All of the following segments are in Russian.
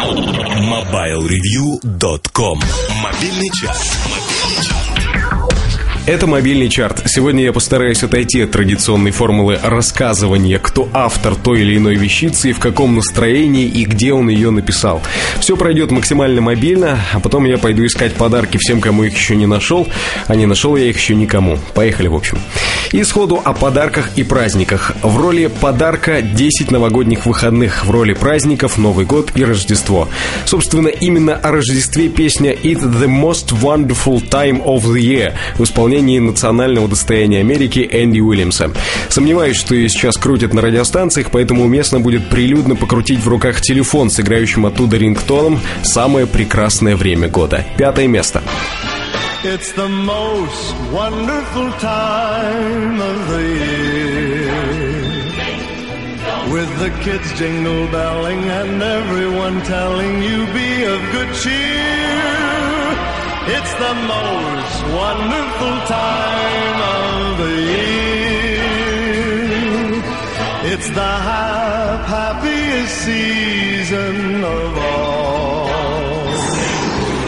MobileReview.com Мобильный час. Это мобильный чарт. Сегодня я постараюсь отойти от традиционной формулы рассказывания, кто автор той или иной вещицы, в каком настроении и где он ее написал. Все пройдет максимально мобильно, а потом я пойду искать подарки всем, кому их еще не нашел, а не нашел я их еще никому. Поехали, в общем. И сходу о подарках и праздниках. В роли подарка 10 новогодних выходных, в роли праздников Новый год и Рождество. Собственно, именно о Рождестве песня «It's the most wonderful time of the year» в исполнении национального достояния Америки Энди Уильямса. Сомневаюсь, что ее сейчас крутят на радиостанциях, поэтому уместно будет прилюдно покрутить в руках телефон с играющим оттуда рингтоном «Самое прекрасное время года». Пятое место. It's the most wonderful time of the. With the kids jingle belling and everyone telling you be of good cheer. It's the most wonderful time of the year. It's the happiest season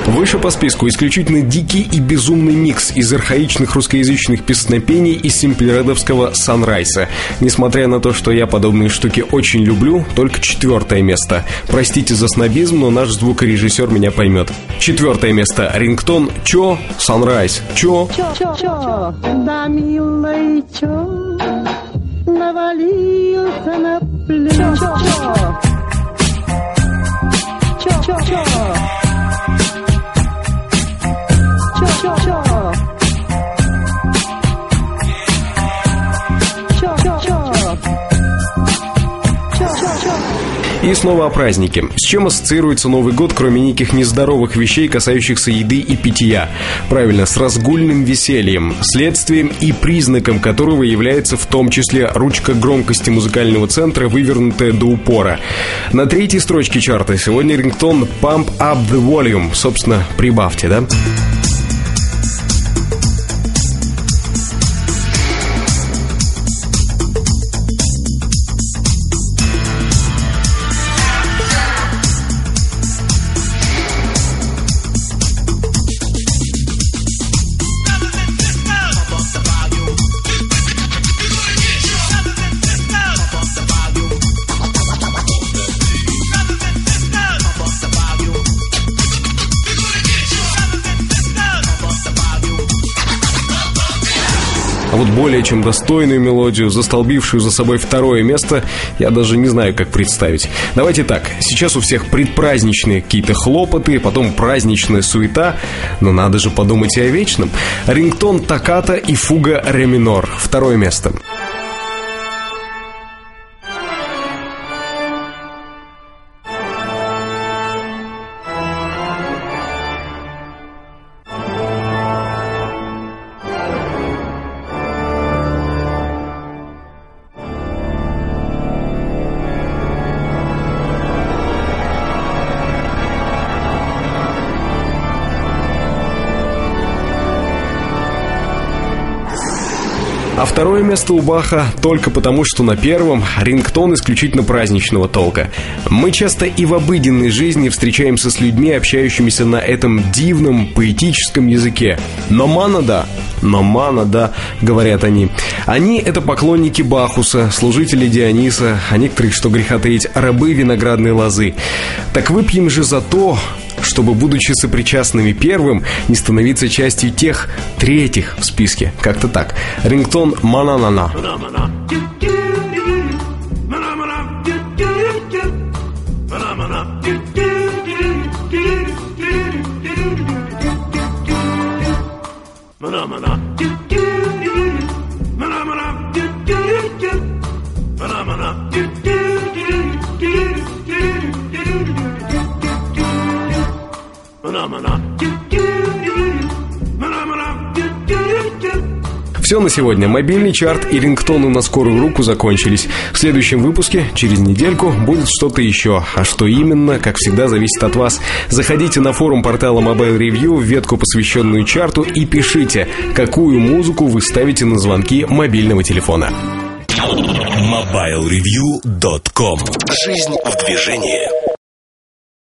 Выше по списку исключительно дикий и безумный микс из архаичных русскоязычных песнопений и симплередовского санрайса. Несмотря на то, что я подобные штуки очень люблю, только четвертое место. Простите за снобизм, но наш звукорежиссер меня поймет. Четвертое место. Рингтон Чо, Санрайз. Чо. Чё, чё, да, милый, чё, навалился на плечо. Чё, чё, чё, чё, И снова о празднике. С чем ассоциируется Новый год, кроме неких нездоровых вещей, касающихся еды и питья? Правильно, с разгульным весельем, следствием и признаком которого является в том числе ручка громкости музыкального центра, вывернутая до упора. На третьей строчке чарта сегодня рингтон Pump Up The Volume. Собственно, прибавьте, да? А вот более чем достойную мелодию, застолбившую за собой второе место, я даже не знаю, как представить. Давайте так, сейчас у всех предпраздничные какие-то хлопоты, потом праздничная суета, но надо же подумать и о вечном. Рингтон Таката и фуга ре минор. Второе место. А второе место у Баха только потому, что на первом рингтон исключительно праздничного толка. Мы часто и в обыденной жизни встречаемся с людьми, общающимися на этом дивном поэтическом языке. Но мана да, но мана да, говорят они. Они это поклонники Бахуса, служители Диониса, а некоторые, что греха таить, рабы виноградной лозы. Так выпьем же за то, чтобы, будучи сопричастными первым, не становиться частью тех третьих в списке. Как-то так. Рингтон «Мананана». Все на сегодня. Мобильный чарт и рингтоны на скорую руку закончились. В следующем выпуске, через недельку, будет что-то еще. А что именно, как всегда, зависит от вас. Заходите на форум портала Mobile Review, в ветку, посвященную чарту, и пишите, какую музыку вы ставите на звонки мобильного телефона. MobileReview.com Жизнь в движении